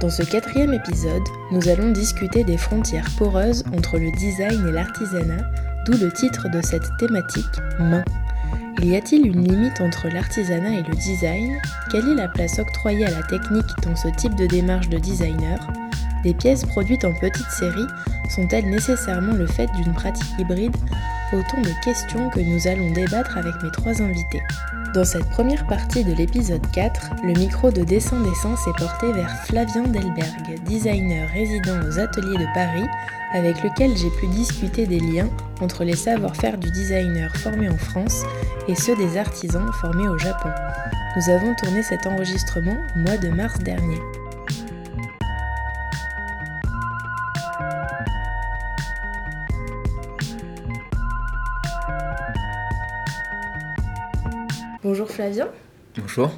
Dans ce quatrième épisode, nous allons discuter des frontières poreuses entre le design et l'artisanat, d'où le titre de cette thématique, Main. Y a-t-il une limite entre l'artisanat et le design? Quelle est la place octroyée à la technique dans ce type de démarche de designer? Les pièces produites en petite série sont-elles nécessairement le fait d'une pratique hybride? Autant de questions que nous allons débattre avec mes trois invités. Dans cette première partie de l'épisode 4, le micro de Dessin Dessin s'est porté vers Flavien Delberg, designer résident aux ateliers de Paris, avec lequel j'ai pu discuter des liens entre les savoir-faire du designer formé en France et ceux des artisans formés au Japon. Nous avons tourné cet enregistrement au mois de mars dernier. Bonjour Flavien. Bonjour.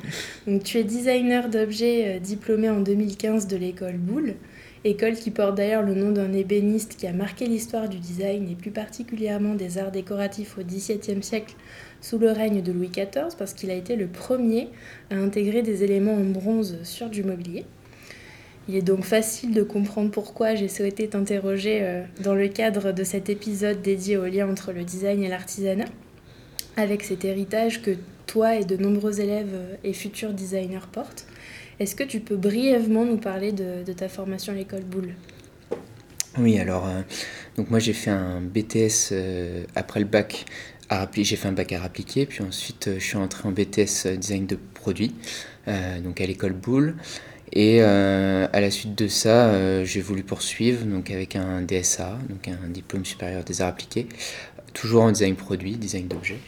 Donc, tu es designer d'objets euh, diplômé en 2015 de l'école Boulle, école qui porte d'ailleurs le nom d'un ébéniste qui a marqué l'histoire du design et plus particulièrement des arts décoratifs au XVIIe siècle sous le règne de Louis XIV parce qu'il a été le premier à intégrer des éléments en bronze sur du mobilier. Il est donc facile de comprendre pourquoi j'ai souhaité t'interroger euh, dans le cadre de cet épisode dédié au lien entre le design et l'artisanat, avec cet héritage que toi et de nombreux élèves euh, et futurs designers portent. Est-ce que tu peux brièvement nous parler de, ta formation à l'école Boulle Oui, alors, euh, donc moi j'ai fait un BTS après le bac j'ai fait un bac à appliqué, puis ensuite je suis entré en BTS design de produits, donc à l'école Boulle. Et euh, à la suite de ça, euh, j'ai voulu poursuivre donc avec un DSA, donc un diplôme supérieur des arts appliqués, toujours en design produit, design d'objets.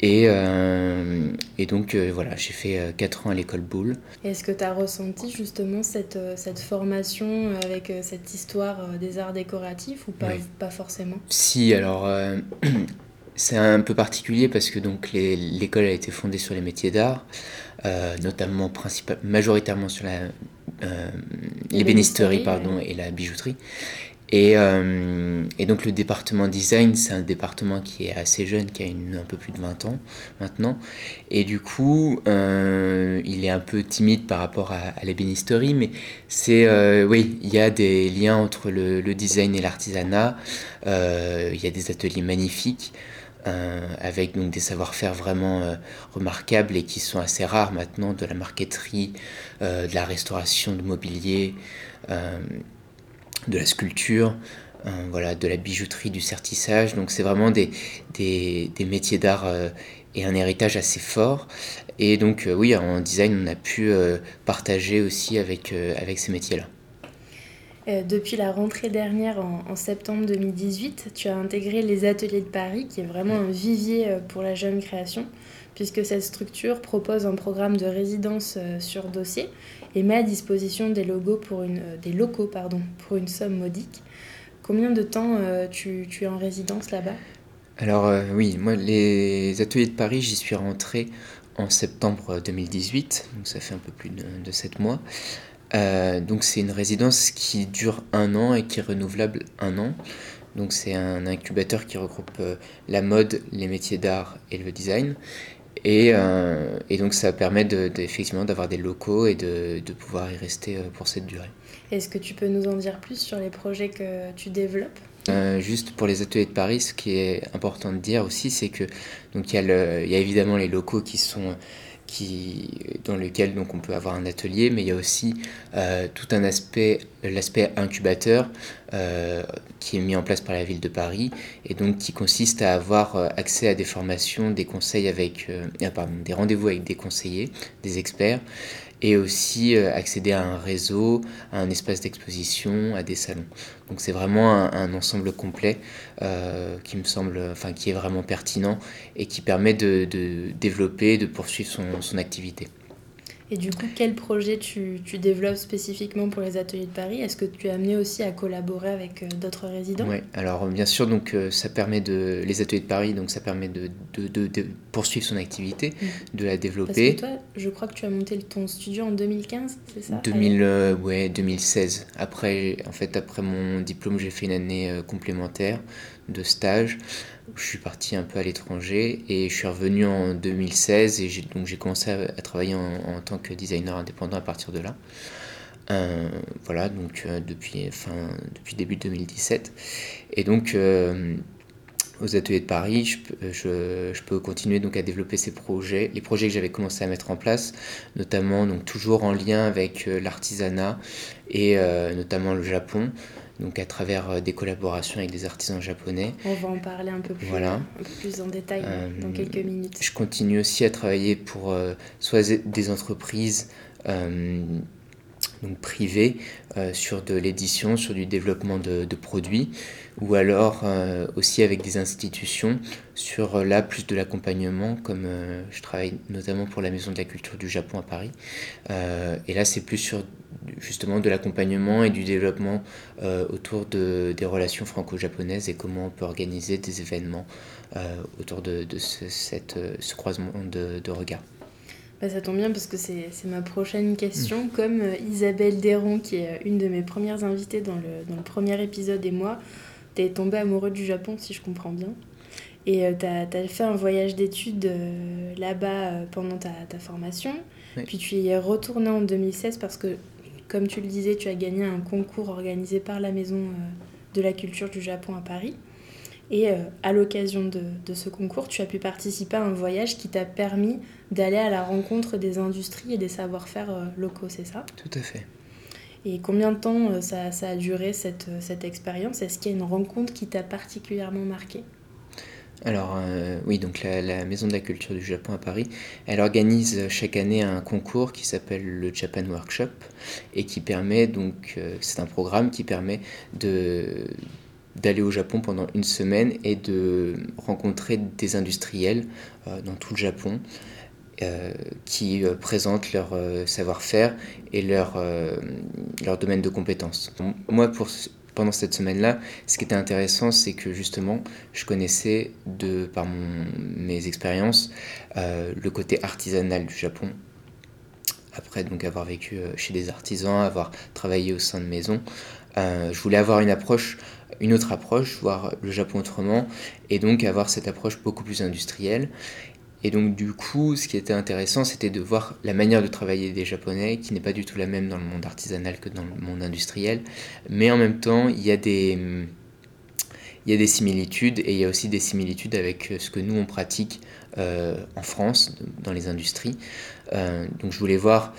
Et, euh, et, donc voilà, j'ai fait 4 ans à l'école Boulle. Est-ce que tu as ressenti justement cette, cette formation avec cette histoire des arts décoratifs ou pas, pas forcément? Si, alors c'est un peu particulier parce que donc l'école a été fondée sur les métiers d'art. Euh, notamment majoritairement sur la, euh, l'ébénisterie pardon, et la bijouterie. Et, euh, et, donc le département design, c'est un département qui est assez jeune, qui a une, un peu plus de 20 ans maintenant. Et du coup, euh, il est un peu timide par rapport à, l'ébénisterie, mais c'est, oui, il y a des liens entre le, le design et l'artisanat. il y a des ateliers magnifiques. Euh, avec donc des savoir-faire vraiment euh, remarquables et qui sont assez rares maintenant, de la marqueterie, euh, de la restauration de mobilier, de la sculpture, voilà, de la bijouterie, du sertissage. Donc c'est vraiment des, des, métiers d'art et un héritage assez fort. Et donc oui, en design, on a pu partager aussi avec, avec ces métiers-là. Euh, depuis la rentrée dernière, en, septembre 2018, tu as intégré les Ateliers de Paris, qui est vraiment un vivier euh, pour la jeune création, puisque cette structure propose un programme de résidence euh, sur dossier et met à disposition des, des locaux pour une somme modique. Combien de temps tu, tu, es en résidence là-bas? Alors oui, moi les Ateliers de Paris, j'y suis rentré en septembre 2018, donc ça fait un peu plus de, de 7 mois. Euh, donc c'est une résidence qui dure un an et qui est renouvelable un an. Donc c'est un incubateur qui regroupe euh, la mode, les métiers d'art et le design. Et, euh, et, donc ça permet de, effectivement d'avoir des locaux et de, de, pouvoir y rester pour cette durée. Est-ce que tu peux nous en dire plus sur les projets que tu développes? Juste pour les ateliers de Paris, ce qui est important de dire aussi, c'est que donc y, il y a évidemment les locaux qui sont dans lequel donc, on peut avoir un atelier, mais il y a aussi euh, tout un aspect, l'aspect incubateur euh, qui est mis en place par la ville de Paris et donc qui consiste à avoir euh, accès à des formations, des conseils avec, pardon, des rendez-vous avec des conseillers, des experts et aussi euh, accéder à un réseau, à un espace d'exposition, à des salons. Donc c'est vraiment un, ensemble complet euh, qui me semble, enfin qui est vraiment pertinent et qui permet de, de développer, de poursuivre son, son activité. Et du coup, quel projet tu, tu, développes spécifiquement pour les ateliers de Paris? Est-ce que tu es amené aussi à collaborer avec euh, d'autres résidents? Oui, alors bien sûr, donc euh, ça permet de les ateliers de Paris, donc ça permet de, de, de, poursuivre son activité, mmh. de la développer. Parce que toi, je crois que tu as monté ton studio en 2015, c'est ça? 2000, euh, ouais, 2016. Après, en fait, après mon diplôme, j'ai fait une année complémentaire de stage. Je suis parti un peu à l'étranger et je suis revenu en 2016 et donc j'ai commencé à, travailler en, tant que designer indépendant à partir de là. Euh, voilà, donc euh, depuis, fin, depuis début 2017. Et donc, euh, aux ateliers de Paris, je, je, je, peux continuer donc à développer ces projets, les projets que j'avais commencé à mettre en place, notamment donc toujours en lien avec l'artisanat et notamment le Japon donc à travers euh, des collaborations avec des artisans japonais. On va en parler un peu plus, voilà. un peu plus en détail euh, dans quelques minutes. Je continue aussi à travailler pour euh, soit des entreprises donc privées sur de l'édition, sur du développement de, de produits, ou alors aussi avec des institutions sur là plus de l'accompagnement, comme je travaille notamment pour la Maison de la Culture du Japon à Paris. et là c'est plus sur justement de l'accompagnement et du développement euh, autour de, des relations franco-japonaises et comment on peut organiser des événements euh, autour de, de ce, cette, euh, ce croisement de, de regards. Bah, ça tombe bien parce que c'est ma prochaine question. Mm. Comme Isabelle Deron, qui est une de mes premières invitées dans le, dans le premier épisode, et moi, tu es tombée amoureux du Japon, si je comprends bien. Et tu as, as, fait un voyage d'études là-bas pendant ta, ta formation. Puis tu y es retournée en 2016 parce que comme tu le disais, tu as gagné un concours organisé par la Maison euh, de la Culture du Japon à Paris. Et euh, à l'occasion de, ce concours, tu as pu participer à un voyage qui t'a permis d'aller à la rencontre des industries et des savoir-faire euh, locaux, c'est ça? Tout à fait. Et combien de temps ça, ça a duré cette, cette expérience? Est-ce qu'il y a une rencontre qui t'a particulièrement marqué? Alors euh, oui, donc la, Maison de la Culture du Japon à Paris, elle organise chaque année un concours qui s'appelle le Japan Workshop et qui permet donc, euh, c'est un programme qui permet de d'aller au Japon pendant une semaine et de rencontrer des industriels euh, dans tout le Japon qui présentent leur savoir-faire et leur, domaine de compétences. Pendant cette semaine-là, ce qui était intéressant, c'est que justement, je connaissais de par mes expériences euh, le côté artisanal du Japon. Après donc avoir vécu euh, chez des artisans, avoir travaillé au sein de maisons, euh, je voulais avoir une approche, une autre approche, voir le Japon autrement, et donc avoir cette approche beaucoup plus industrielle. Et donc du coup, ce qui était intéressant, c'était de voir la manière de travailler des Japonais, qui n'est pas du tout la même dans le monde artisanal que dans le monde industriel. Mais en même temps, il y a des, il y a des similitudes et il y a aussi des similitudes avec ce que nous on pratique euh, en France, dans les industries. Euh, donc je voulais voir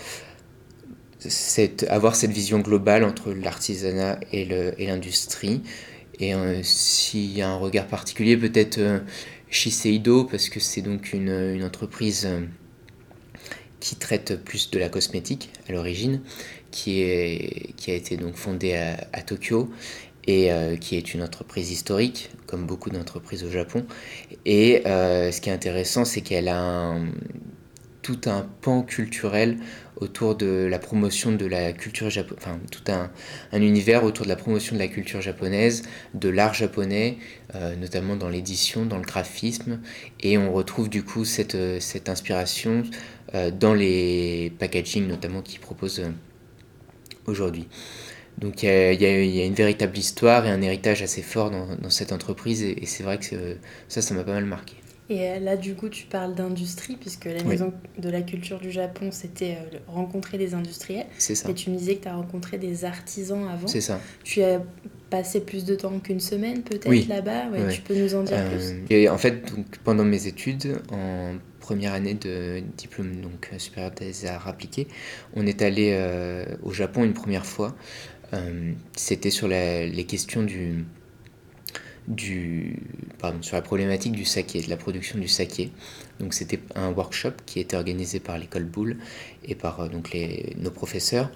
cette, avoir cette vision globale entre l'artisanat et l'industrie. Et, et euh, s'il y a un regard particulier, peut-être Shiseido parce que c'est donc une, entreprise euh, qui traite plus de la cosmétique à l'origine, qui, a été donc fondée à, Tokyo et euh, qui est une entreprise historique, comme beaucoup d'entreprises au Japon. Et euh, ce qui est intéressant, c'est qu'elle a tout un pan culturel autour de la promotion de la culture japonaise, enfin tout un, un, univers autour de la promotion de la culture japonaise, de l'art japonais, euh, notamment dans l'édition, dans le graphisme, et on retrouve du coup cette, cette inspiration euh, dans les packaging notamment qu'ils proposent euh, aujourd'hui. Donc il y, a, une véritable histoire et un héritage assez fort dans, dans cette entreprise, et, et c'est vrai que ça, ça m'a pas mal marqué. Et là, du coup, tu parles d'industrie, puisque la Maison de la Culture du Japon, c'était euh, rencontrer des industriels. C'est ça. Et tu me disais que tu as rencontré des artisans avant. C'est ça. Tu as passé plus de temps qu'une semaine, peut-être, oui. là-bas? Ouais, Tu peux nous en dire euh, plus? Et en fait, donc, pendant mes études, en première année de diplôme donc, supérieur des arts appliqués, on est allé euh, au Japon une première fois. Euh, c'était sur la, les questions du du, sur la problématique du saké, de la production du saké. Donc c'était un workshop qui était organisé par l'école Boulle et par euh, donc les, nos professeurs.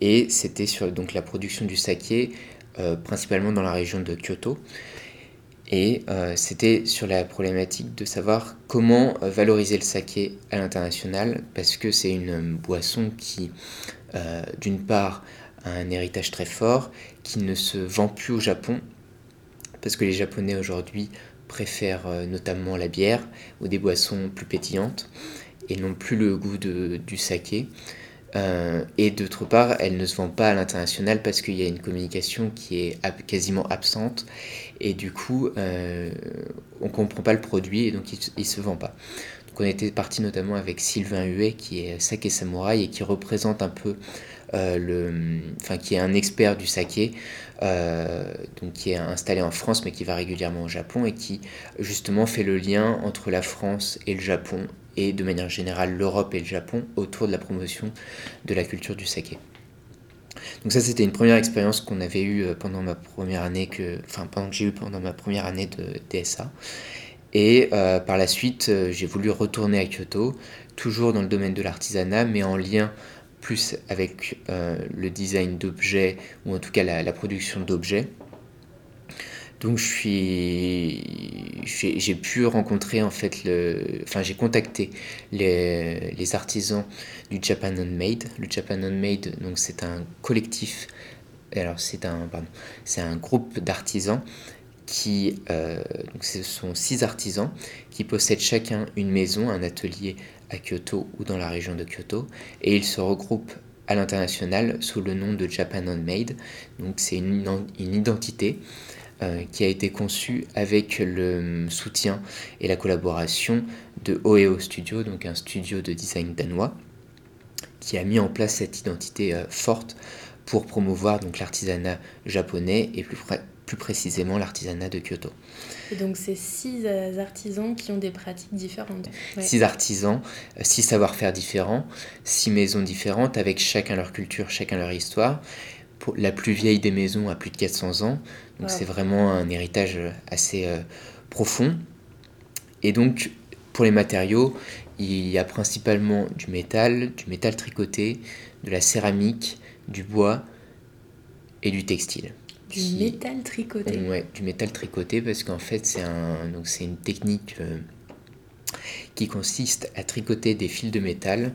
Et c'était sur donc, la production du saké, euh, principalement dans la région de Kyoto. Et c'était sur la problématique de savoir comment valoriser le saké à l'international, parce que c'est une boisson qui, d'une part, a un héritage très fort, qui ne se vend plus au Japon, parce que les Japonais aujourd'hui préfèrent notamment la bière ou des boissons plus pétillantes et non plus le goût du saké. Euh, et d'autre part, elle ne se vend pas à l'international parce qu'il y a une communication qui est quasiment absente et du coup, euh, on ne comprend pas le produit et donc il ne se vend pas. Donc on était parti notamment avec Sylvain Huet qui est saké samouraï et qui représente un peu euh, enfin qui est un expert du saké, donc qui est installé en France mais qui va régulièrement au Japon et qui justement fait le lien entre la France et le Japon et de manière générale l'Europe et le Japon autour de la promotion de la culture du saké. Donc ça c'était une première expérience qu'on avait eue euh, pendant ma première année que enfin pendant que j'ai eu pendant ma première année de DSA. Et euh, par la suite, euh, j'ai voulu retourner à Kyoto, toujours dans le domaine de l'artisanat, mais en lien plus avec le design d'objets, ou en tout cas la production d'objets. Donc j'ai pu rencontrer en fait le, enfin j'ai contacté les, artisans du Japan Handmade. Le Japan Handmade, donc c'est un collectif, alors c'est un, c'est un groupe d'artisans qui, euh, donc ce sont six artisans qui possèdent chacun une maison, un atelier à Kyoto ou dans la région de Kyoto, et ils se regroupent à l'international sous le nom de Japan Handmade. Donc c'est une, identité euh, qui a été conçu avec le soutien et la collaboration de OEO Studio, donc un studio de design danois, qui a mis en place cette identité euh, forte pour promouvoir l'artisanat japonais et plus, plus précisément l'artisanat de Kyoto. Et donc c'est six euh, artisans qui ont des pratiques différentes. Six artisans, six savoir-faire différents, six maisons différentes avec chacun leur culture, chacun leur histoire la plus vieille des maisons a plus de 400 ans. Donc c'est vraiment un héritage assez euh, profond. Et donc pour les matériaux, il y a principalement du métal, du métal tricoté, de la céramique, du bois et du textile. Du métal tricoté Ouais, du métal tricoté parce qu'en fait c'est un, donc c'est une technique euh, qui consiste à tricoter des fils de métal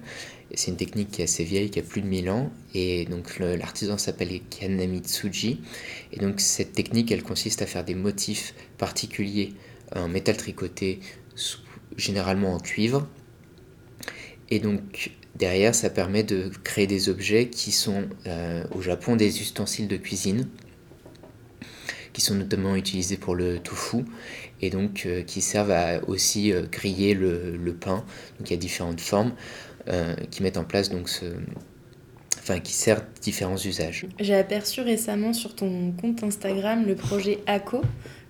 c'est une technique qui est assez vieille, qui a plus de 1000 ans. Et donc l'artisan s'appelle Kanamitsuji. Et donc cette technique, elle consiste à faire des motifs particuliers en métal tricoté, généralement en cuivre. Et donc derrière, ça permet de créer des objets qui sont euh, au Japon des ustensiles de cuisine qui sont notamment utilisés pour le tofu et donc euh, qui servent à aussi euh, griller le, pain. Donc il y a différentes formes. Euh, qui mettent en place donc enfin qui servent différents usages. J'ai aperçu récemment sur ton compte Instagram le projet ACO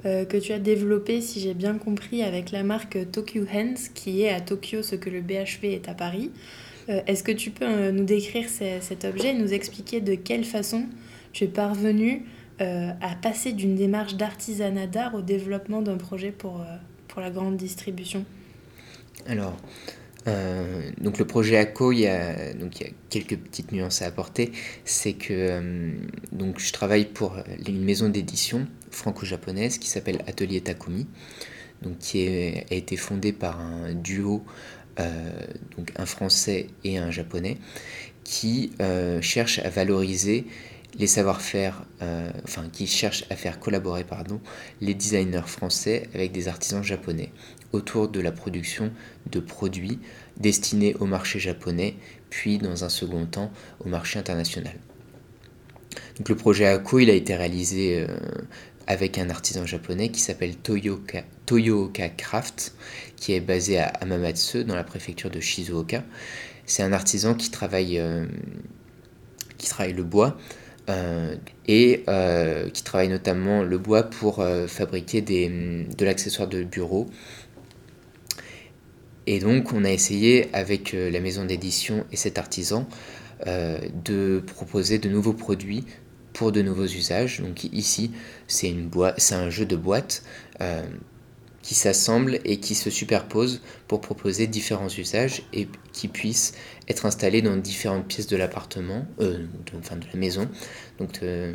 que tu as développé, si j'ai bien compris, avec la marque Tokyo Hands qui est à Tokyo ce que le BHV est à Paris. Est-ce que tu peux nous décrire cet objet et nous expliquer de quelle façon tu es parvenu à passer d'une démarche d'artisanat d'art au développement d'un projet pour, pour la grande distribution Alors, euh, donc le projet ACO, il y, a, donc il y a quelques petites nuances à apporter. C'est que euh, donc je travaille pour une maison d'édition franco-japonaise qui s'appelle Atelier Takumi, donc qui a été fondée par un duo, euh, donc un français et un japonais, qui cherche à valoriser les savoir-faire, enfin qui cherche à faire collaborer pardon, les designers français avec des artisans japonais autour de la production de produits destinés au marché japonais, puis dans un second temps au marché international. Donc le projet ACO il a été réalisé euh, avec un artisan japonais qui s'appelle Toyoka, Toyooka Craft, qui est basé à Amamatsu dans la préfecture de Shizuoka. C'est un artisan qui travaille, euh, qui travaille le bois euh, et qui travaille notamment le bois pour fabriquer des, de l'accessoire de bureau et donc on a essayé avec euh, la maison d'édition et cet artisan euh, de proposer de nouveaux produits pour de nouveaux usages. Donc ici c'est un jeu de boîte. Euh, qui s'assemblent et qui se superposent pour proposer différents usages et qui puissent être installés dans différentes pièces de l'appartement, euh, enfin de la maison, donc de,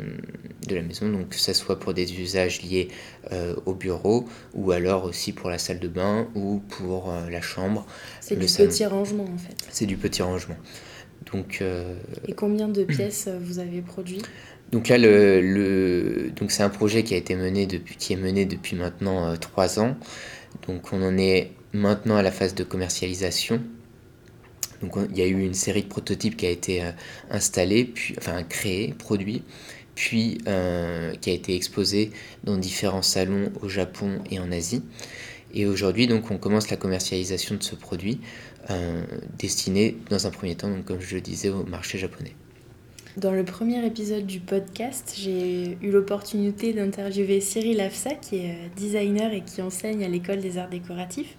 la maison, donc que ce soit pour des usages liés euh, au bureau ou alors aussi pour la salle de bain ou pour euh, la chambre. C'est du petit rangement en fait. C'est du petit rangement. Donc, et combien de pièces vous avez produit? Donc là, le, donc c'est un projet qui a été mené depuis, qui est mené depuis maintenant euh, trois ans. Donc on en est maintenant à la phase de commercialisation. Donc il y a eu une série de prototypes qui a été euh, installée, puis enfin créée, produit, puis euh, qui a été exposé dans différents salons au Japon et en Asie. Et aujourd'hui, donc, on commence la commercialisation de ce produit destiné, dans un premier temps, donc, comme je le disais, au marché japonais. Dans le premier épisode du podcast, j'ai eu l'opportunité d'interviewer Cyril Afsa, qui est euh, designer et qui enseigne à l'école des arts décoratifs.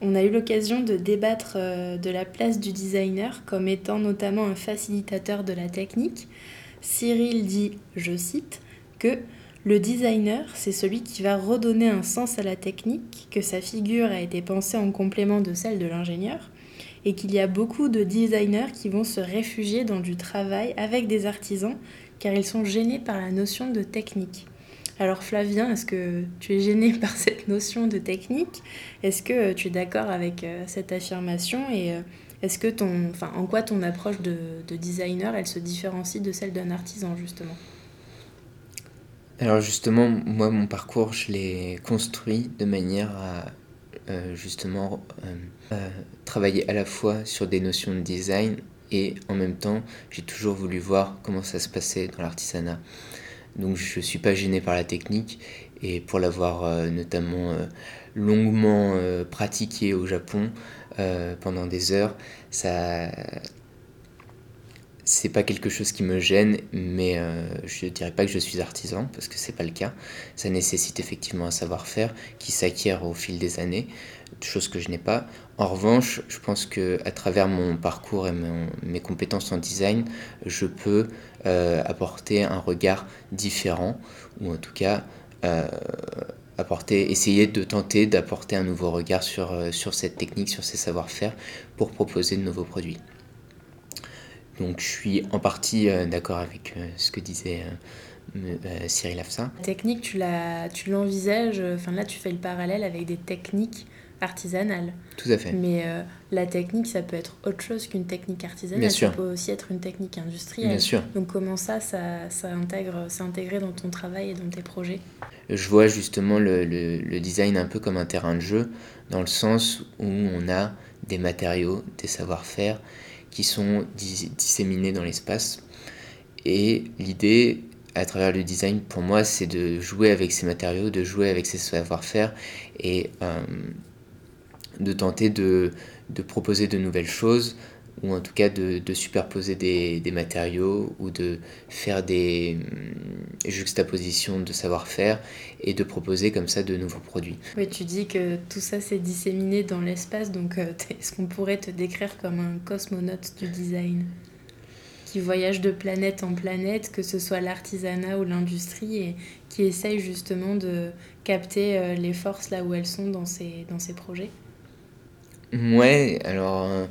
On a eu l'occasion de débattre euh, de la place du designer comme étant notamment un facilitateur de la technique. Cyril dit, je cite, que le designer, c'est celui qui va redonner un sens à la technique, que sa figure a été pensée en complément de celle de l'ingénieur et qu'il y a beaucoup de designers qui vont se réfugier dans du travail avec des artisans car ils sont gênés par la notion de technique. Alors Flavien, est-ce que tu es gêné par cette notion de technique? Est-ce que tu es d'accord avec euh, cette affirmation? Et euh, est-ce que ton, enfin, en quoi ton approche de, de designer, elle se différencie de celle d'un artisan justement? Alors justement, moi mon parcours, je l'ai construit de manière à euh, justement euh, euh, travailler à la fois sur des notions de design et en même temps j'ai toujours voulu voir comment ça se passait dans l'artisanat. Donc je ne suis pas gêné par la technique et pour l'avoir notamment longuement pratiqué au Japon pendant des heures, ça c'est pas quelque chose qui me gêne, mais euh, je dirais pas que je suis artisan parce que c'est pas le cas. Ça nécessite effectivement un savoir-faire qui s'acquiert au fil des années, chose que je n'ai pas. En revanche, je pense que à travers mon parcours et mes compétences en design, je peux euh, apporter un regard différent, ou en tout cas euh, apporter, essayer de tenter d'apporter un nouveau regard euh, sur cette technique, sur ces savoir-faire pour proposer de nouveaux produits. Donc je suis en partie euh, d'accord avec euh, ce que disait euh, Cyril Afsa. La technique, tu, l'envisages, enfin là tu fais le parallèle avec des techniques artisanales. Tout à fait. Mais la technique, ça peut être autre chose qu'une technique artisanale. Bien sûr. Ça peut aussi être une technique industrielle. Bien sûr. Donc comment ça, ça, ça intègre, c'est intégré dans ton travail et dans tes projets? Je vois justement le, le, le, design un peu comme un terrain de jeu, dans le sens où on a des matériaux, des savoir-faire qui sont disséminés dans l'espace. Et l'idée, à travers le design, pour moi, c'est de jouer avec ces matériaux, de jouer avec ces savoir-faire et euh, de tenter de, de, proposer de nouvelles choses ou en tout cas de, de superposer des, des, matériaux ou de faire des hum, juxtapositions de savoir-faire et de proposer comme ça de nouveaux produits. Oui, tu dis que tout ça s'est disséminé dans l'espace, donc euh, est-ce qu'on pourrait te décrire comme un cosmonaute du design qui voyage de planète en planète, que ce soit l'artisanat ou l'industrie, et qui essaye justement de capter euh, les forces là où elles sont dans ces, dans ces projets? Ouais, alors euh,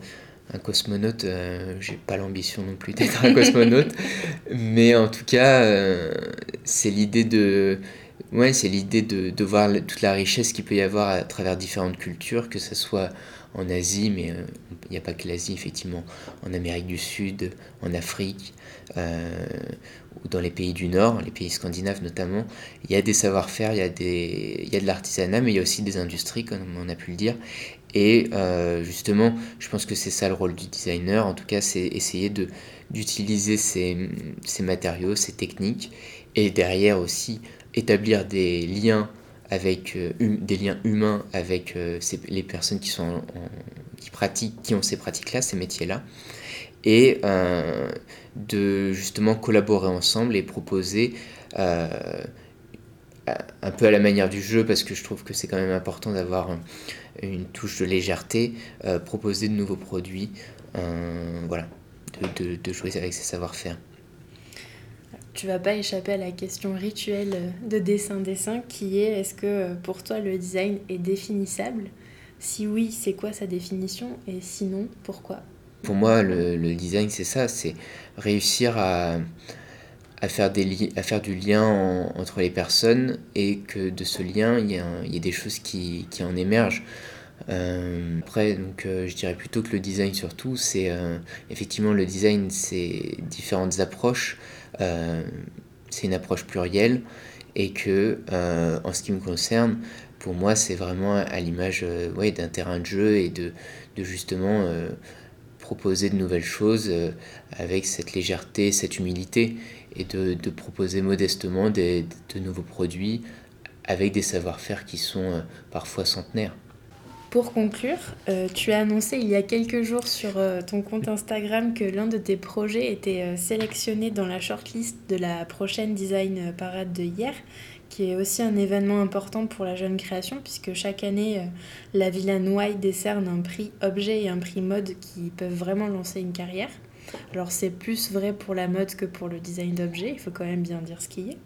un cosmonaute, euh, j'ai pas l'ambition non plus d'être un cosmonaute, mais en tout cas, euh, c'est l'idée de, ouais, c'est l'idée de, de, voir toute la richesse qu'il peut y avoir à travers différentes cultures, que ce soit en Asie, mais euh, il n'y a pas que l'Asie, effectivement, en Amérique du Sud, en Afrique, ou dans les pays du Nord, les pays scandinaves notamment, il y a des savoir-faire, il y a, des, il y a de l'artisanat, mais il y a aussi des industries, comme on a pu le dire, et euh, justement, je pense que c'est ça le rôle du designer, en tout cas, c'est essayer d'utiliser ces, ces, matériaux, ces techniques, et derrière aussi établir des liens avec euh, hum, des liens humains avec euh, les personnes qui sont qui pratiquent qui ont ces pratiques là ces métiers là et de justement collaborer ensemble et proposer un peu à la manière du jeu parce que je trouve que c'est quand même important d'avoir une touche de légèreté, euh, proposer de nouveaux produits, euh, voilà, de, de, jouer avec ses savoir-faire. tu vas pas échapper à la question rituelle de dessin-dessin qui est est-ce que pour toi le design est définissable? Si oui, c'est quoi sa définition? Et sinon, pourquoi? Pour moi, le, le design, c'est ça, c'est réussir à, à faire, des à faire du lien entre les personnes et que de ce lien, il y, y a des choses qui, qui en émergent. Euh, après, donc, euh, je dirais plutôt que le design surtout, c'est euh, effectivement le design, c'est différentes approches, c'est une approche plurielle et que en ce qui me concerne, pour moi, c'est vraiment à l'image ouais, d'un terrain de jeu et de, de justement proposer de nouvelles choses avec cette légèreté, cette humilité et de, proposer modestement des, de nouveaux produits avec des savoir-faire qui sont parfois centenaires. Pour conclure, euh, tu as annoncé il y a quelques jours sur euh, ton compte Instagram que l'un de tes projets était euh, sélectionné dans la shortlist de la prochaine Design Parade de hier, qui est aussi un événement important pour la jeune création, puisque chaque année, la Villa Noailles décerne un prix objet et un prix mode qui peuvent vraiment lancer une carrière. Alors c'est plus vrai pour la mode que pour le design d'objets, il faut quand même bien dire ce qui est.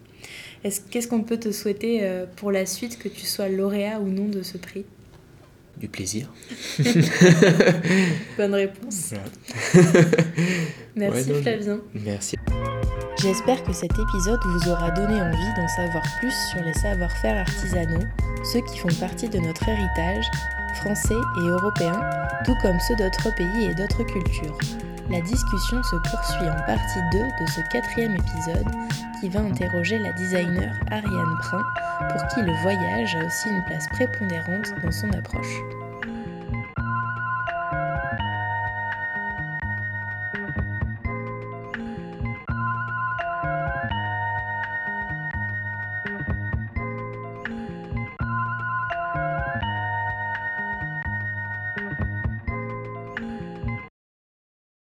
Qu'est-ce qu'on peut te souhaiter pour la suite, que tu sois lauréat ou non de ce prix? Du plaisir. Bonne réponse. Merci Flavien. Merci. J'espère que cet épisode vous aura donné envie d'en savoir plus sur les savoir-faire artisanaux, ceux qui font partie de notre héritage, français et européen, tout comme ceux d'autres pays et d'autres cultures. La discussion se poursuit en partie 2 de ce quatrième épisode qui va interroger la designer Ariane Prin pour qui le voyage a aussi une place prépondérante dans son approche.